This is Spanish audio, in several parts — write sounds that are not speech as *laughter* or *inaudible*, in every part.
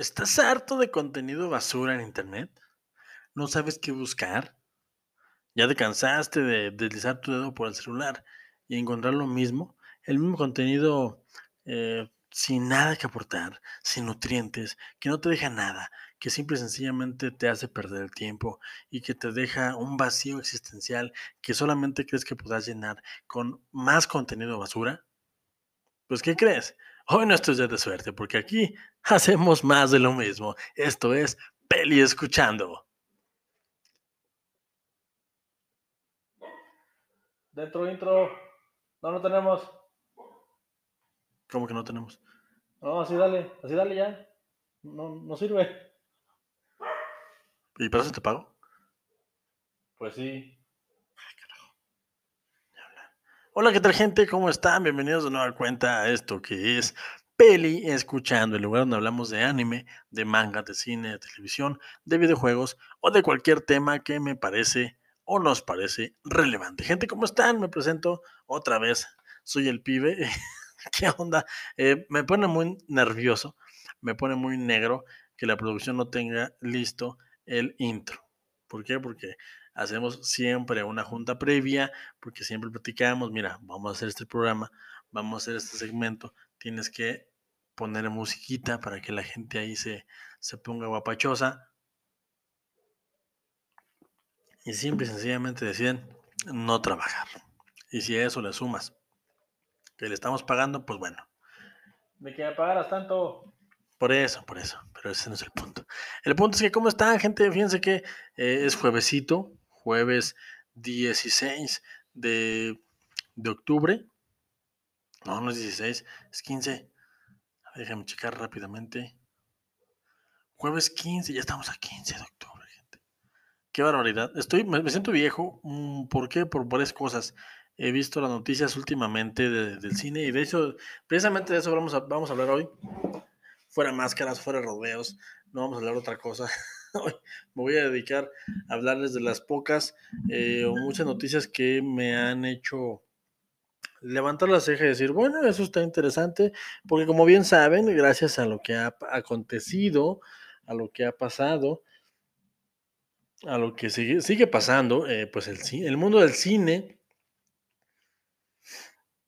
¿Estás harto de contenido basura en Internet? ¿No sabes qué buscar? ¿Ya te cansaste de deslizar tu dedo por el celular y encontrar lo mismo? El mismo contenido eh, sin nada que aportar, sin nutrientes, que no te deja nada, que simple y sencillamente te hace perder el tiempo y que te deja un vacío existencial que solamente crees que podrás llenar con más contenido basura? Pues, ¿qué crees? Hoy no estoy de suerte porque aquí hacemos más de lo mismo. Esto es Peli Escuchando. Dentro intro. No, no tenemos. ¿Cómo que no tenemos? No, así dale, así dale ya. No, no sirve. ¿Y para eso te pago? Pues sí. Hola, ¿qué tal gente? ¿Cómo están? Bienvenidos de nueva cuenta a esto que es Peli Escuchando, el lugar donde hablamos de anime, de manga, de cine, de televisión, de videojuegos o de cualquier tema que me parece o nos parece relevante. Gente, ¿cómo están? Me presento otra vez. Soy el pibe. *laughs* ¿Qué onda? Eh, me pone muy nervioso, me pone muy negro que la producción no tenga listo el intro. ¿Por qué? Porque hacemos siempre una junta previa, porque siempre platicamos, mira, vamos a hacer este programa, vamos a hacer este segmento, tienes que poner musiquita para que la gente ahí se, se ponga guapachosa. Y simple y sencillamente deciden no trabajar. Y si a eso le sumas que le estamos pagando, pues bueno. ¿De que me pagaras tanto? Por eso, por eso, pero ese no es el punto. El punto es que, ¿cómo están, gente? Fíjense que eh, es juevesito, jueves 16 de, de, octubre. No, no es 16, es 15. Déjame checar rápidamente. Jueves 15, ya estamos a 15 de octubre, gente. Qué barbaridad. Estoy, me, siento viejo. Mm, ¿Por qué? Por varias cosas. He visto las noticias últimamente de, del cine y de hecho, precisamente de eso vamos a, vamos a hablar hoy. Fuera máscaras, fuera rodeos, no vamos a hablar otra cosa. *laughs* Hoy me voy a dedicar a hablarles de las pocas eh, o muchas noticias que me han hecho levantar la ceja y decir, bueno, eso está interesante, porque como bien saben, gracias a lo que ha acontecido, a lo que ha pasado, a lo que sigue, sigue pasando, eh, pues el, el mundo del cine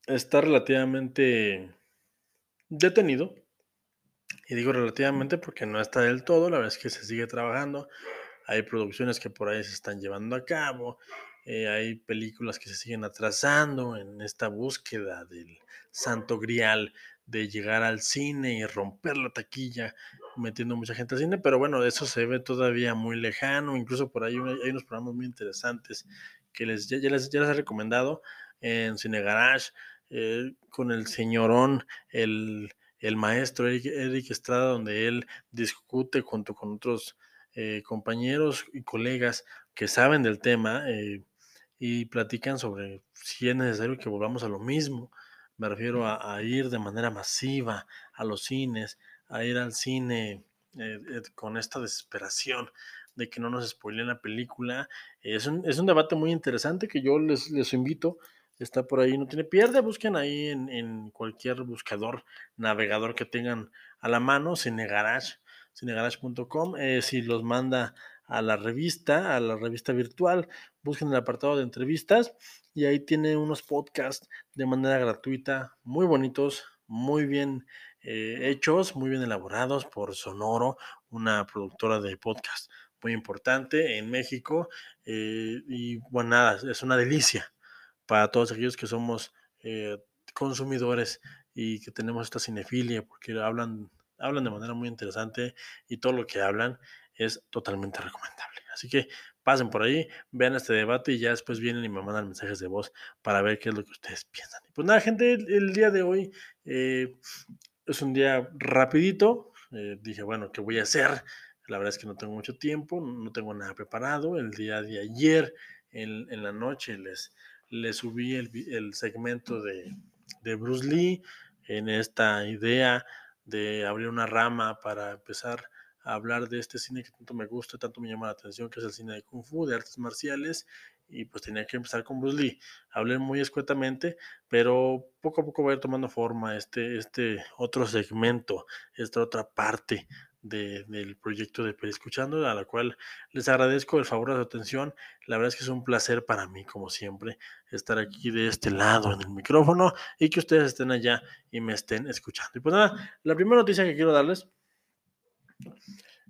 está relativamente detenido. Y digo relativamente porque no está del todo, la verdad es que se sigue trabajando. Hay producciones que por ahí se están llevando a cabo. Eh, hay películas que se siguen atrasando en esta búsqueda del santo grial de llegar al cine y romper la taquilla, metiendo mucha gente al cine, pero bueno, eso se ve todavía muy lejano, incluso por ahí hay unos programas muy interesantes que les, ya, les, ya les he recomendado en Cine Garage, eh, con el señorón, el, el maestro Eric, Estrada, donde él discute junto con otros eh, compañeros y colegas que saben del tema eh, y platican sobre si es necesario que volvamos a lo mismo. Me refiero a, a ir de manera masiva a los cines, a ir al cine con esta desesperación de que no nos spoilen la película. Es un, es un debate muy interesante que yo les, les invito está por ahí, no tiene pierde, busquen ahí en, en cualquier buscador, navegador que tengan a la mano, Cinegarage, cinegarage.com, eh, si los manda a la revista, a la revista virtual, busquen el apartado de entrevistas y ahí tiene unos podcasts de manera gratuita, muy bonitos, muy bien eh, hechos, muy bien elaborados por Sonoro, una productora de podcast muy importante en México. Eh, y bueno, nada, es una delicia para todos aquellos que somos eh, consumidores y que tenemos esta cinefilia, porque hablan, hablan de manera muy interesante y todo lo que hablan es totalmente recomendable. Así que pasen por ahí, vean este debate y ya después vienen y me mandan mensajes de voz para ver qué es lo que ustedes piensan. Pues nada, gente, el, día de hoy eh, es un día rapidito. Eh, dije, bueno, ¿qué voy a hacer? La verdad es que no tengo mucho tiempo, no tengo nada preparado. El día de ayer, en, en la noche, les, le subí el, segmento de, de, Bruce Lee en esta idea de abrir una rama para empezar a hablar de este cine que tanto me gusta, tanto me llama la atención, que es el cine de Kung Fu, de artes marciales, y pues tenía que empezar con Bruce Lee. Hablé muy escuetamente, pero poco a poco va a ir tomando forma este, este otro segmento, esta otra parte de- del proyecto de Escuchando, a la cual les agradezco el favor de su atención. La verdad es que es un placer para mí, como siempre, estar aquí de este lado en el micrófono y que ustedes estén allá y me estén escuchando. Y pues nada, la primera noticia que quiero darles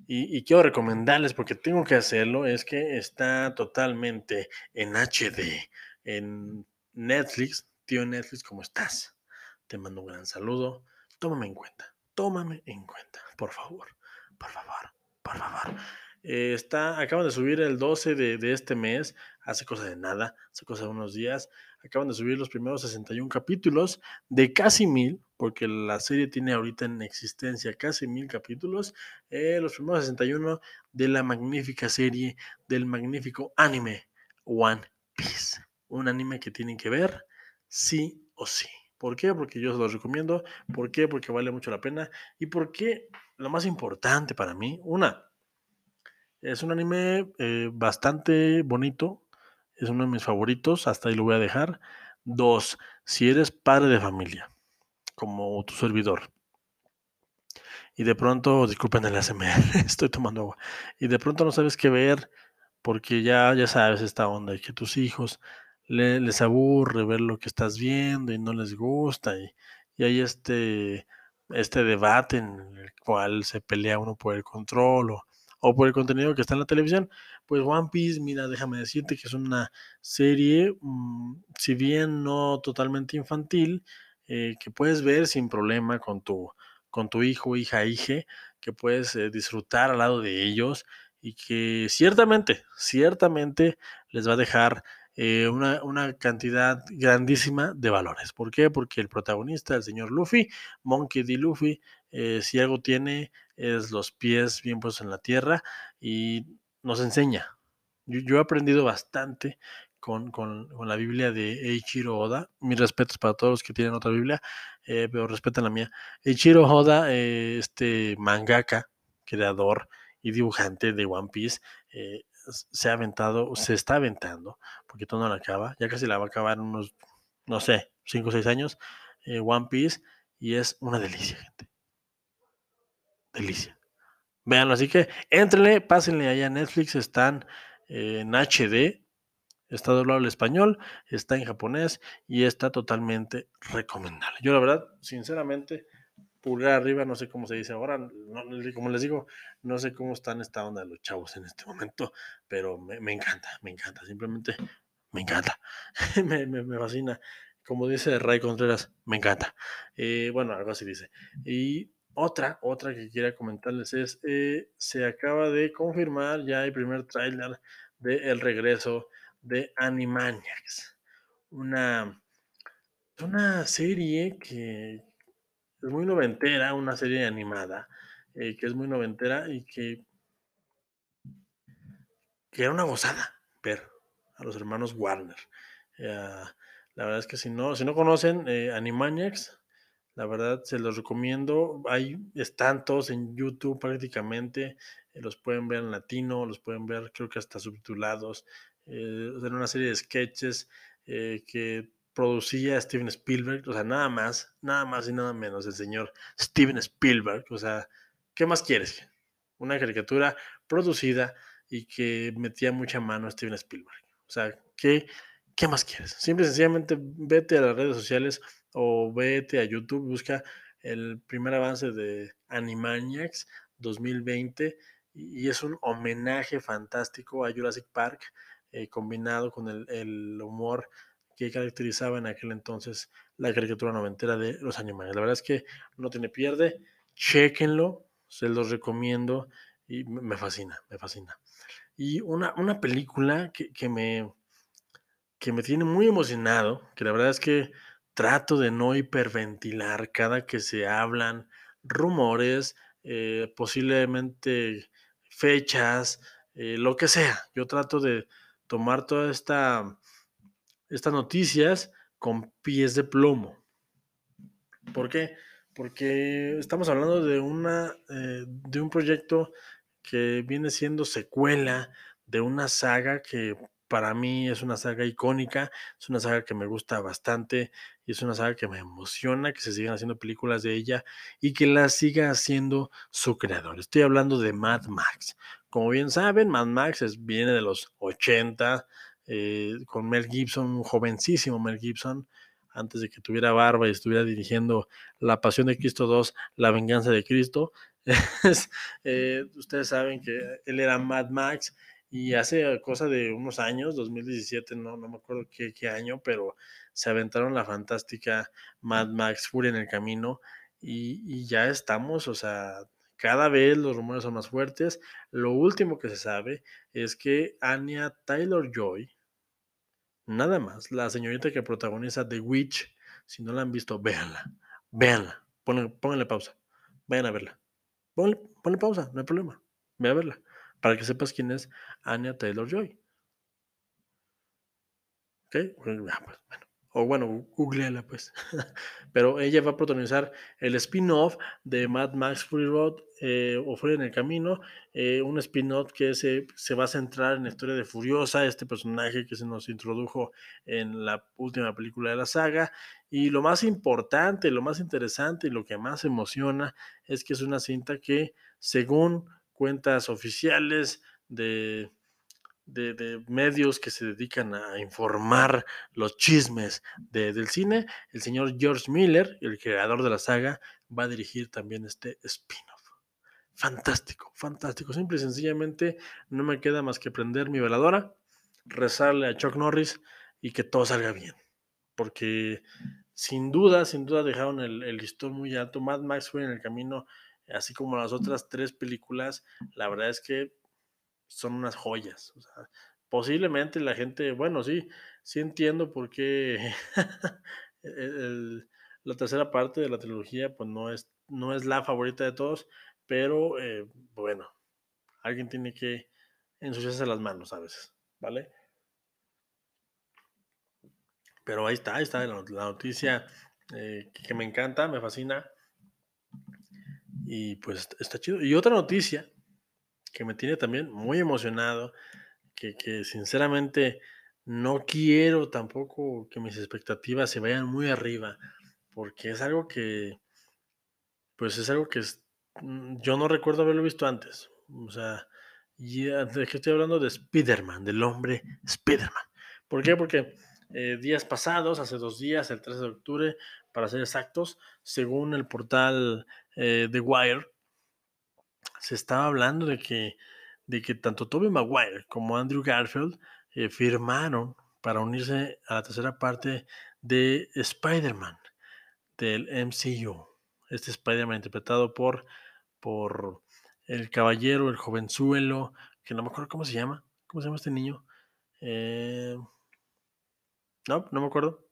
y, y quiero recomendarles, porque tengo que hacerlo, es que está totalmente en HD, en Netflix. Tío Netflix, ¿cómo estás? Te mando un gran saludo. Tómame en cuenta, tómame en cuenta, por favor, por favor, por favor. Eh, está, acaban de subir el 12 de, de este mes, hace cosa de nada, hace cosa de unos días. Acaban de subir los primeros 61 capítulos de casi mil, porque la serie tiene ahorita en existencia casi mil capítulos. eh, los primeros 61 de la magnífica serie del magnífico anime One Piece. Un anime que tienen que ver sí o sí. ¿Por qué? Porque yo se los recomiendo. ¿Por qué? Porque vale mucho la pena. Y porque lo más importante para mí, una, es un anime eh, bastante bonito. Es uno de mis favoritos. Hasta ahí lo voy a dejar. Dos, si eres padre de familia, como tu servidor, y de pronto, disculpen el ASMR, *laughs* estoy tomando agua, y de pronto no sabes qué ver, porque ya, ya sabes esta onda, y que tus hijos le- les aburre ver lo que estás viendo y no les gusta, y, y hay este, este debate en el cual se pelea uno por el control o, o por el contenido que está en la televisión, pues One Piece, mira, déjame decirte que es una serie, mm, si bien no totalmente infantil, eh, que puedes ver sin problema con tu, con tu hijo, hija, hije, que puedes eh, disfrutar al lado de ellos y que ciertamente, ciertamente les va a dejar eh, una, una cantidad grandísima de valores. ¿Por qué? Porque el protagonista, el señor Luffy, Monkey D. Luffy, eh, si algo tiene es los pies bien puestos en la tierra y nos enseña. Yo, he aprendido bastante con, con, con, la Biblia de Eiichiro Oda. Mis respetos para todos los que tienen otra Biblia, eh, pero respetan la mía. Eiichiro Oda, eh, este mangaka, creador y dibujante de One Piece, se ha aventado, se está aventando, porque todo no la acaba, ya casi la va a acabar en unos, no sé, 5 o 6 años, eh, One Piece, y es una delicia, gente. Delicia. Veanlo, así que entrenle, pásenle allá a Netflix, están eh, en HD, está doblado al español, está en japonés y está totalmente recomendable. Yo la verdad, sinceramente, pulgar arriba, no sé cómo se dice ahora, como les digo, no sé cómo están esta onda los chavos en este momento, pero me, encanta, me encanta, simplemente me encanta, *laughs* me, me, me, fascina. Como dice Ray Contreras, me encanta. Eh, bueno, algo así dice. Y otra, otra que quería comentarles es, eh, se acaba de confirmar ya el primer tráiler de El Regreso de Animaniacs. Una, una serie que es muy noventera, una serie animada, eh, que es muy noventera y que, que era una gozada ver a los hermanos Warner. Eh, la verdad es que si no, si no conocen eh, Animaniacs, la verdad se los recomiendo. Hay, están en YouTube prácticamente. Eh, los pueden ver en latino, los pueden ver creo que hasta subtitulados. En una serie de sketches que producía Steven Spielberg. O sea, nada más, nada más y nada menos el señor Steven Spielberg. O sea, ¿qué más quieres? Una caricatura producida y que metía mucha mano a Steven Spielberg. O sea, ¿qué, ¿qué más quieres? Simple y sencillamente vete a las redes sociales o vete a YouTube, busca el primer avance de Animaniacs 2020 y es un homenaje fantástico a Jurassic Park eh, combinado con el, el, humor que caracterizaba en aquel entonces la caricatura noventera de los Animaniacs. La verdad es que no tiene pierde, chequenlo, se los recomiendo y me fascina, me fascina. Y una, una película que, que, me, que me tiene muy emocionado, que la verdad es que trato de no hiperventilar cada que se hablan rumores, eh, posiblemente fechas, eh, lo que sea. Yo trato de tomar todas esta, estas noticias con pies de plomo. ¿Por qué? Porque estamos hablando de, una, eh, de un proyecto que viene siendo secuela de una saga que para mí es una saga icónica, es una saga que me gusta bastante y es una saga que me emociona que se sigan haciendo películas de ella y que la siga haciendo su creador. Estoy hablando de Mad Max. Como bien saben, Mad Max es, viene de los 80 eh, con Mel Gibson, un jovencísimo Mel Gibson, antes de que tuviera barba y estuviera dirigiendo La Pasión de Cristo 2, La Venganza de Cristo. *laughs* Eh, ustedes saben que él era Mad Max y hace cosa de unos años, 2017, no, no me acuerdo qué, año, pero se aventaron la fantástica Mad Max Fury en el camino y, y, ya estamos, o sea, cada vez los rumores son más fuertes. Lo último que se sabe es que Anya Taylor Joy, nada más, la señorita que protagoniza The Witch, si no la han visto, véanla, véanla, pónganle, pausa, vayan a verla. Ponle, ponle, pausa, no hay problema, ve a verla, para que sepas quién es Anya Taylor Joy. ¿Ok? Ah, pues, bueno o bueno, googleala pues. *laughs* Pero ella va a protagonizar el spin-off de Mad Max Fury Road eh, o Fury en el Camino, eh, un spin-off que se, se, va a centrar en la historia de Furiosa, este personaje que se nos introdujo en la última película de la saga. Y lo más importante, lo más interesante y lo que más emociona es que es una cinta que, según cuentas oficiales de de, medios que se dedican a informar los chismes del cine, el señor George Miller, el creador de la saga, va a dirigir también este spin-off. Fantástico, fantástico. Simple y sencillamente no me queda más que prender mi veladora, rezarle a Chuck Norris y que todo salga bien. Porque sin duda, sin duda dejaron el, el listón muy alto. Mad Max fue en el camino, así como las otras tres películas. La verdad es que son unas joyas. Posiblemente la gente, bueno, sí, sí entiendo por qué *laughs* el, la tercera parte de la trilogía, pues no es, no es la favorita de todos, pero eh, bueno, alguien tiene que ensuciarse las manos a veces, ¿vale? Pero ahí está, ahí está la, noticia eh, que me encanta, me fascina. Y pues está chido. Y otra noticia que me tiene también muy emocionado, que, que, sinceramente no quiero tampoco que mis expectativas se vayan muy arriba, porque es algo que, pues es algo que es, mm, yo no recuerdo haberlo visto antes. O sea, y de que estoy hablando de Spider-Man, del hombre Spider-Man. ¿Por qué? Porque eh, días pasados, hace dos días, el 13 de octubre, para ser exactos, según el portal eh, The Wire, se estaba hablando de que, de que tanto Tobey Maguire como Andrew Garfield eh, firmaron para unirse a la tercera parte de Spider-Man del MCU. Este Spider-Man interpretado por, por el caballero, el jovenzuelo, que no me acuerdo cómo se llama. ¿Cómo se llama este niño? Eh, no, no me acuerdo.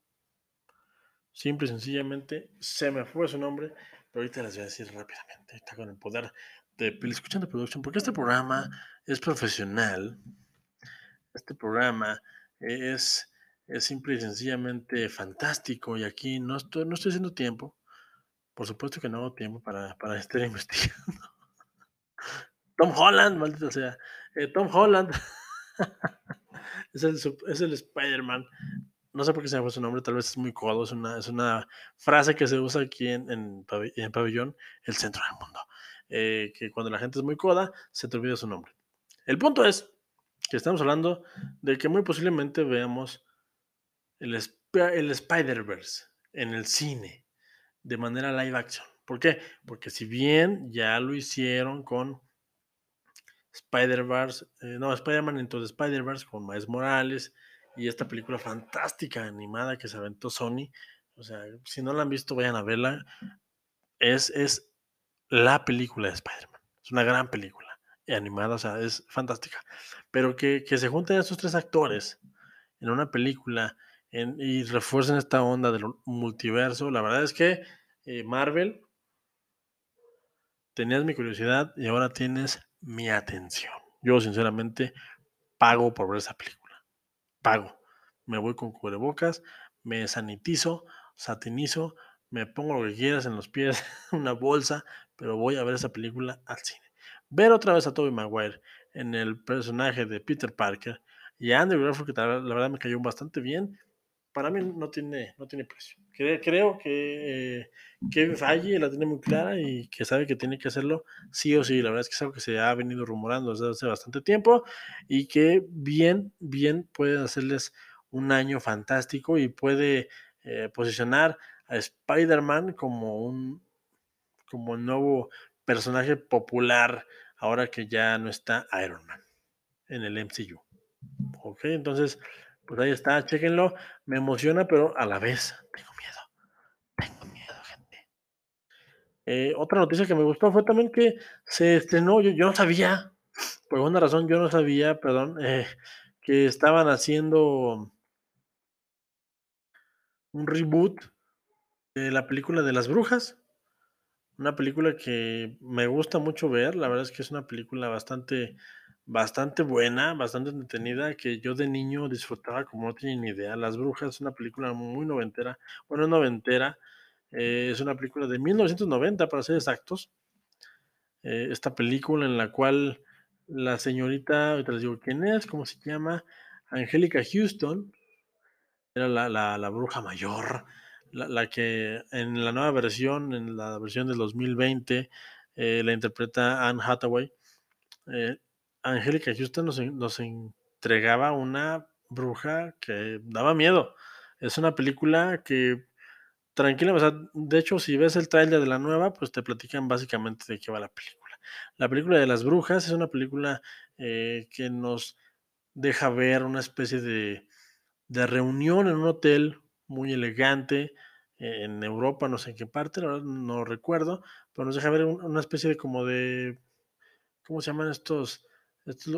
Simple y sencillamente se me fue su nombre, pero ahorita les voy a decir rápidamente. Está con el poder de Escuchando Production, porque este programa es profesional. Este programa es, es simple y sencillamente fantástico y aquí no estoy, no estoy haciendo tiempo. Por supuesto que no hago tiempo para, para estar *laughs* investigando. Tom Holland, maldito sea. Eh, Tom Holland *laughs* es el, es el Spider-Man. No sé por qué se me fue su nombre, tal vez es muy codo. Es una, es una frase que se usa aquí en, en, en Pabellón, el centro del mundo. Eh, que cuando la gente es muy coda, se te olvida su nombre. El punto es que estamos hablando de que muy posiblemente veamos el, el Spider-Verse en el cine de manera live action. ¿Por qué? Porque si bien ya lo hicieron con Spider-Verse, eh, no, Spider-Man entonces Spider-Verse con Miles Morales y esta película fantástica animada que se aventó Sony. O sea, si no la han visto, vayan a verla. Es, es la película de Spider-Man. Es una gran película animada, o sea, es fantástica. Pero que, se junten estos tres actores en una película y refuercen esta onda del multiverso, la verdad es que eh, Marvel, tenías mi curiosidad y ahora tienes mi atención. Yo sinceramente pago por ver esa película. Pago. Me voy con cubrebocas, me sanitizo, satinizo, me pongo lo que quieras en los pies, *laughs* una bolsa, pero voy a ver esa película al cine. Ver otra vez a Tobey Maguire en el personaje de Peter Parker y Andrew Garfield, que la, verdad me cayó bastante bien. Para mí no tiene, no tiene precio. Creo, creo que eh, Kevin Feige la tiene muy clara y que sabe que tiene que hacerlo sí o sí. La verdad es que es algo que se ha venido rumorando desde hace bastante tiempo y que bien, bien puede hacerles un año fantástico y puede eh, posicionar a Spider-Man como un como nuevo personaje popular ahora que ya no está Iron Man en el MCU. Ok, entonces, pues ahí está, chéquenlo. Me emociona, pero a la vez tengo miedo. Tengo miedo, gente. Eh, otra noticia que me gustó fue también que se estrenó, yo, yo no sabía, por alguna razón yo no sabía, perdón, eh, que estaban haciendo un reboot de la película de las brujas. Una película que me gusta mucho ver, la verdad es que es una película bastante, bastante buena, bastante entretenida, que yo de niño disfrutaba como no tienen ni idea. Las Brujas es una película muy noventera, bueno, noventera, eh, es una película de 1990 para ser exactos. Eh, esta película en la cual la señorita, ahorita les digo quién es, cómo se llama, Angélica Houston, era la, la, la bruja mayor, la, la, que en la nueva versión, en la versión del 2020, eh, la interpreta Anne Hathaway. Eh, Angélica Houston nos, nos, entregaba una bruja que daba miedo. Es una película que tranquila, o sea, de hecho, si ves el tráiler de la nueva, pues te platican básicamente de qué va la película. La película de las brujas es una película eh, que nos deja ver una especie de, de reunión en un hotel muy elegante en Europa, no sé en qué parte, no, no recuerdo, pero nos deja ver una especie de como de, ¿cómo se llaman estos?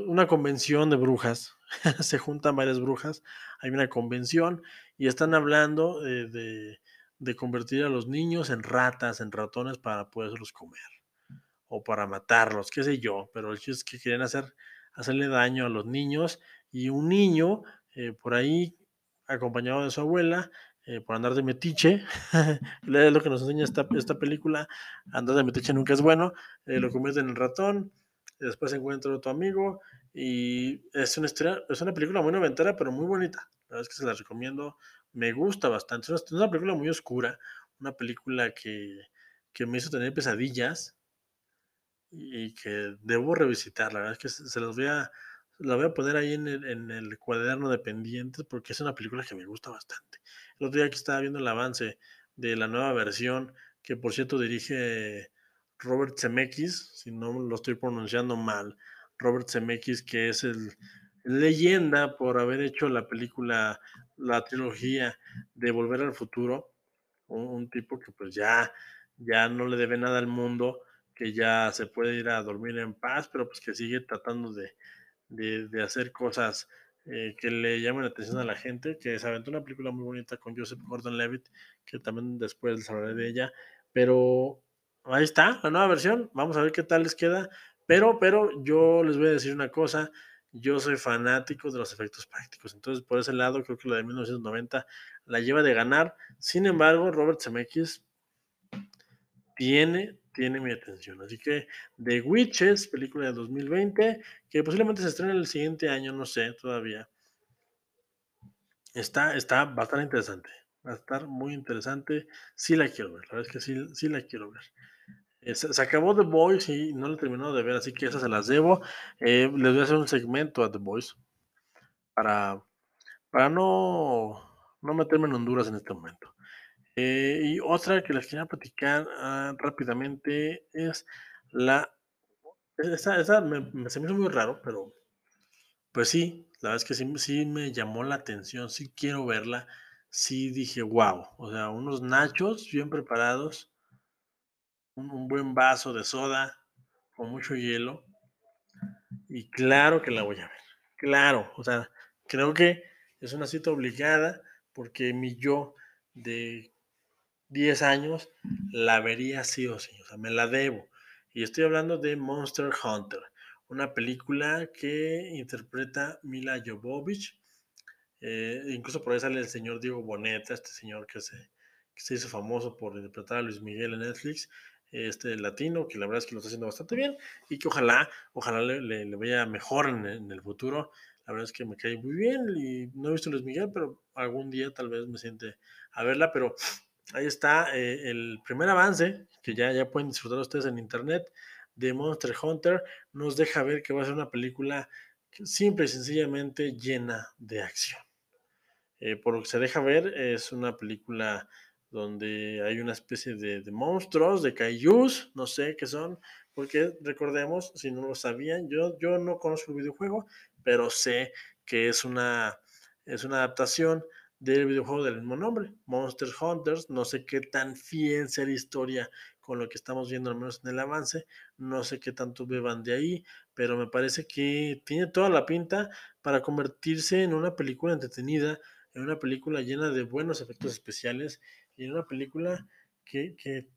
Una convención de brujas, *laughs* se juntan varias brujas, hay una convención y están hablando de, de, de, convertir a los niños en ratas, en ratones para poderlos comer o para matarlos, qué sé yo, pero es que quieren hacer, hacerle daño a los niños y un niño eh, por ahí acompañado de su abuela, eh, por andar de metiche, *laughs* es lo que nos enseña esta, esta película, andar de metiche nunca es bueno, eh, lo convierten en ratón, después encuentra otro amigo, y es una, historia, es una película muy noventera, pero muy bonita, la verdad es que se la recomiendo, me gusta bastante, es una, película muy oscura, una película que, que me hizo tener pesadillas, y que debo revisitar, la verdad es que se, los voy a la voy a poner ahí en el, en el, cuaderno de pendientes porque es una película que me gusta bastante. El otro día que estaba viendo el avance de la nueva versión, que por cierto dirige Robert Zemeckis, si no lo estoy pronunciando mal, Robert Zemeckis, que es el leyenda por haber hecho la película, la trilogía de Volver al Futuro, un, un tipo que pues ya, ya no le debe nada al mundo, que ya se puede ir a dormir en paz, pero pues que sigue tratando de, de, hacer cosas eh, que le llamen la atención a la gente, que se aventó una película muy bonita con Joseph Gordon-Levitt, que también después les hablaré de ella, pero ahí está, la nueva versión, vamos a ver qué tal les queda, pero, pero yo les voy a decir una cosa, yo soy fanático de los efectos prácticos, entonces por ese lado creo que la de 1990 la lleva de ganar, sin embargo Robert Zemeckis tiene tiene mi atención. Así que The Witches, película de 2020, que posiblemente se estrene el siguiente año, no sé todavía. Está, está bastante interesante. Va a estar muy interesante. Sí la quiero ver. La verdad es que sí, sí la quiero ver. Eh, se, acabó The Boys y no la he terminado de ver, así que esas se las debo. Eh, les voy a hacer un segmento a The Boys para, para no, no meterme en Honduras en este momento. Eh, y otra que les quería platicar uh, rápidamente es la. Esa, esa me, me, se me hizo muy raro, pero pues sí, la verdad es que sí, sí me llamó la atención, sí quiero verla, sí dije, wow, o sea, unos nachos bien preparados, un, un buen vaso de soda con mucho hielo, y claro que la voy a ver, claro, o sea, creo que es una cita obligada porque mi yo de 10 años, la vería sí o sí, o sea, me la debo. Y estoy hablando de Monster Hunter, una película que interpreta Mila Jovovich. Eh, incluso por ahí sale el señor Diego Boneta, este señor que se, que se hizo famoso por interpretar a Luis Miguel en Netflix, este latino, que la verdad es que lo está haciendo bastante bien y que ojalá, ojalá le, le, le vaya mejor en, en, el futuro. La verdad es que me cae muy bien y no he visto Luis Miguel, pero algún día tal vez me siente a verla, pero ahí está eh, el primer avance que ya, ya pueden disfrutar ustedes en internet de Monster Hunter. Nos deja ver que va a ser una película simple y sencillamente llena de acción. Eh, por lo que se deja ver, es una película donde hay una especie de, monstruos, de kaijus, no sé qué son, porque recordemos, si no lo sabían, yo, yo no conozco el videojuego, pero sé que es una, es una adaptación del videojuego del mismo nombre, Monster Hunters. No sé qué tan fiel sea la historia con lo que estamos viendo, al menos en el avance. No sé qué tanto beban de ahí, pero me parece que tiene toda la pinta para convertirse en una película entretenida, en una película llena de buenos efectos especiales y en una película que, que,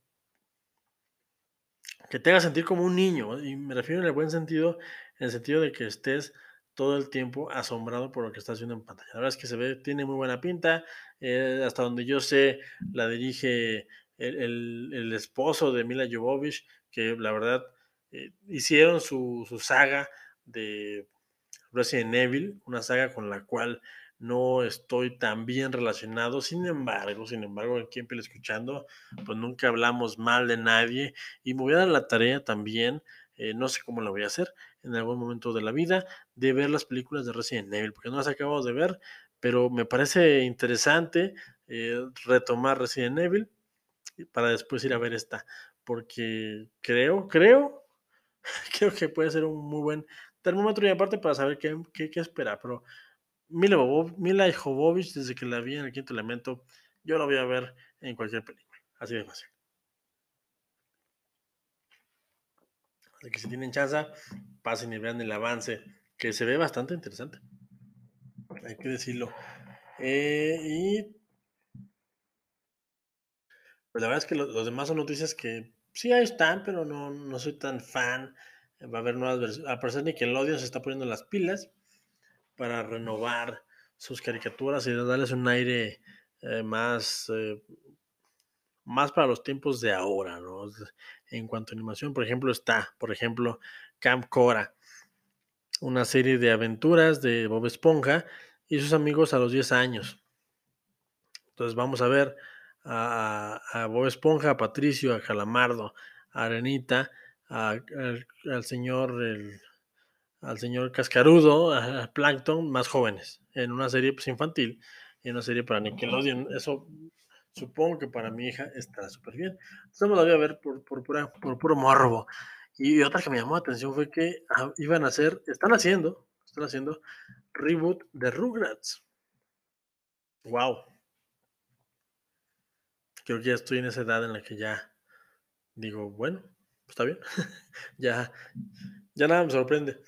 que te haga sentir como un niño. Y me refiero en el buen sentido, en el sentido de que estés todo el tiempo asombrado por lo que estás viendo en pantalla. La verdad es que se ve, tiene muy buena pinta. Eh, hasta donde yo sé, la dirige el, el, esposo de Mila Jovovich, que la verdad eh, hicieron su, su, saga de Resident Evil, una saga con la cual no estoy tan bien relacionado. Sin embargo, sin embargo, aquí en Escuchando, pues nunca hablamos mal de nadie y me voy a dar la tarea también eh, no sé cómo lo voy a hacer en algún momento de la vida, de ver las películas de Resident Evil, porque no las acabo de ver, pero me parece interesante eh, retomar Resident Evil para después ir a ver esta, porque creo, creo, *laughs* creo que puede ser un muy buen termómetro y aparte para saber qué, qué, qué esperar, pero Mila, Mila Jovovich, desde que la vi en el quinto elemento, yo la voy a ver en cualquier película, así de fácil. De que si tienen chance, pasen y vean el avance, que se ve bastante interesante. Hay que decirlo. Eh, y pues la verdad es que los demás son noticias que sí ahí están, pero no, no soy tan fan. Va a haber nuevas versiones. Al parecer Nickelodeon se está poniendo las pilas para renovar sus caricaturas y darles un aire eh, más eh, más para los tiempos de ahora, ¿no? En cuanto a animación, por ejemplo, está, por ejemplo, Camp Cora, una serie de aventuras de Bob Esponja y sus amigos a los 10 años. Entonces vamos a ver a, Bob Esponja, a Patricio, a Calamardo, a Arenita, al señor al señor Cascarudo, a Plankton, más jóvenes, en una serie pues, infantil, en una serie para Nickelodeon. Eso supongo que para mi hija estará súper bien. Entonces me la voy a ver por, por, por puro morbo. Y otra que me llamó la atención fue que ah, iban a hacer, están haciendo, están haciendo reboot de Rugrats. Wow. Creo que ya estoy en esa edad en la que ya digo, bueno, está bien. *laughs* ya, ya nada me sorprende.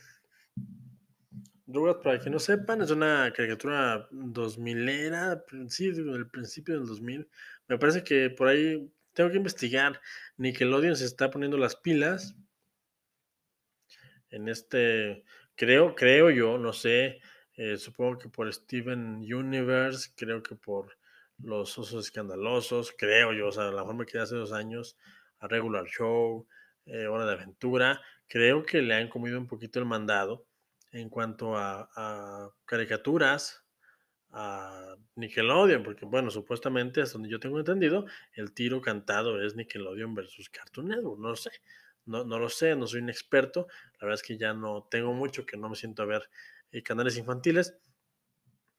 Rugrats, para que no sepan, es una caricatura 2000 era, sí, del principio del 2000. Me parece que por ahí tengo que investigar. Nickelodeon se está poniendo las pilas en este, creo, creo yo, no sé, eh, supongo que por Steven Universe, creo que por los osos escandalosos, creo yo, o sea, a lo mejor me hace dos años a Regular Show, eh, Hora de Aventura, creo que le han comido un poquito el mandado en cuanto a, caricaturas a Nickelodeon, porque bueno, supuestamente, hasta donde yo tengo entendido, el tiro cantado es Nickelodeon versus Cartoon Network, no lo sé, no, no lo sé, no soy un experto, la verdad es que ya no tengo mucho, que no me siento a ver eh, canales infantiles,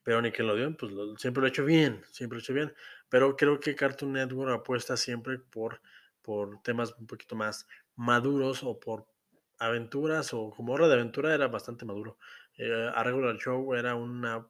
pero Nickelodeon, pues siempre lo he hecho bien, siempre lo he hecho bien, pero creo que Cartoon Network apuesta siempre por, por temas un poquito más maduros o por aventuras o como hora de aventura era bastante maduro. Eh, a Regular Show era una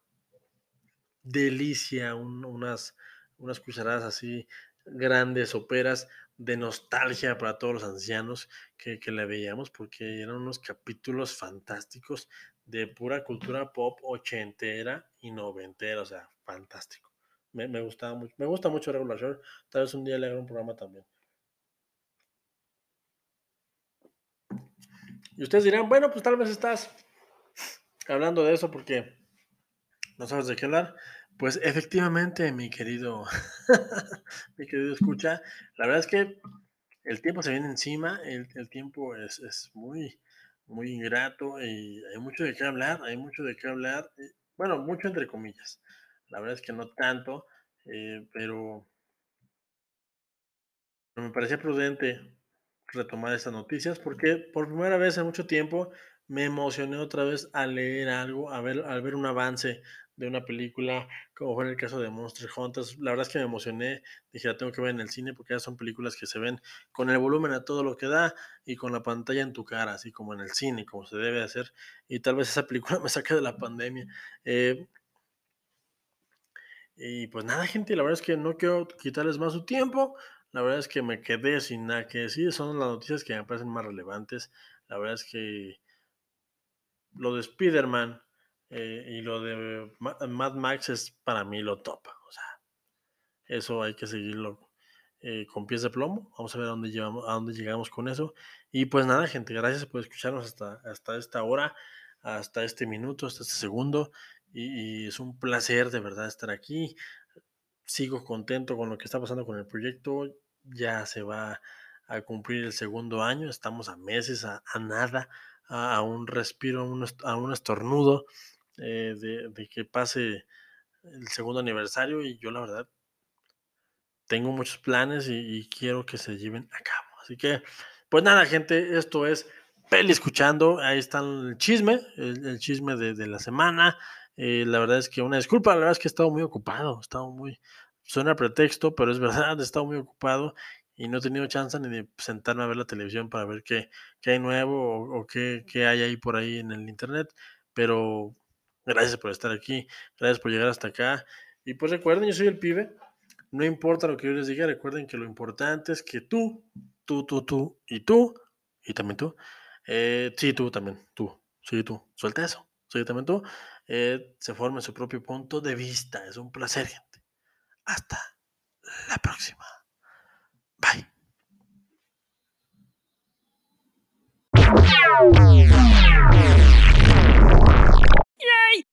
delicia, unas, unas cucharadas así grandes, operas de nostalgia para todos los ancianos que, que le veíamos, porque eran unos capítulos fantásticos de pura cultura pop ochentera y noventera, o sea, fantástico. Me, me gustaba mucho, me gusta mucho Regular Show, tal vez un día le haga un programa también. Y ustedes dirán, bueno, pues tal vez estás hablando de eso porque no sabes de qué hablar. Pues efectivamente, mi querido, *laughs* mi querido escucha, la verdad es que el tiempo se viene encima, el, tiempo es, muy, muy ingrato y hay mucho de qué hablar, hay mucho de qué hablar, bueno, mucho entre comillas. La verdad es que no tanto, eh, pero me parecía prudente retomar estas noticias porque por primera vez en mucho tiempo me emocioné otra vez a leer algo, ver, al ver un avance de una película, como fue en el caso de Monster Hunters. La verdad es que me emocioné, dije, la tengo que ver en el cine porque ya son películas que se ven con el volumen a todo lo que da y con la pantalla en tu cara, así como en el cine, como se debe hacer. Y tal vez esa película *laughs* me saque de la pandemia. Eh, y pues nada, gente, la verdad es que no quiero quitarles más su tiempo. La verdad es que me quedé sin nada que decir. Son las noticias que me parecen más relevantes. La verdad es que lo de Spider-Man eh, y lo de Mad Max es para mí lo top. O sea, eso hay que seguirlo eh, con pies de plomo. Vamos a ver a dónde, llevamos, a dónde llegamos con eso. Y pues nada, gente, gracias por escucharnos hasta, hasta esta hora, hasta este minuto, hasta este segundo. Y, y es un placer de verdad estar aquí. Sigo contento con lo que está pasando con el proyecto. Ya se va a cumplir el segundo año. Estamos a meses, a, nada, a, un respiro, a un, estornudo eh, de, que pase el segundo aniversario. Y yo la verdad tengo muchos planes y, y quiero que se lleven a cabo. Así que, pues nada, gente, esto es Peli Escuchando. Ahí está el chisme, el, el chisme de, de, la semana. Eh, la verdad es que una disculpa, la verdad es que he estado muy ocupado, he estado muy, suena pretexto, pero es *laughs* verdad, he estado muy ocupado y no he tenido chance ni de sentarme a ver la televisión para ver qué, qué hay nuevo o, o qué, qué, hay ahí por ahí en el internet. Pero gracias por estar aquí, gracias por llegar hasta acá. Y pues recuerden, yo soy el pibe, no importa lo que yo les diga, recuerden que lo importante es que tú, tú, tú, tú y tú, y también tú, eh, sí, tú también, tú, sí, tú, suelta eso, sí, también tú, eh, se forme su propio punto de vista. Es un placer, gente. Hasta la próxima. Bye. Yay!